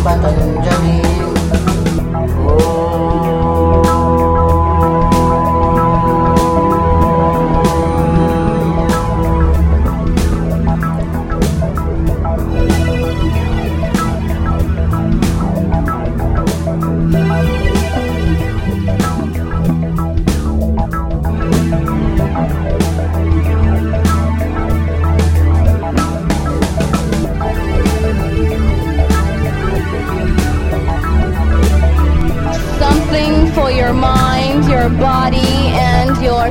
jembatan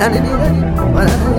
dale, dale, dale.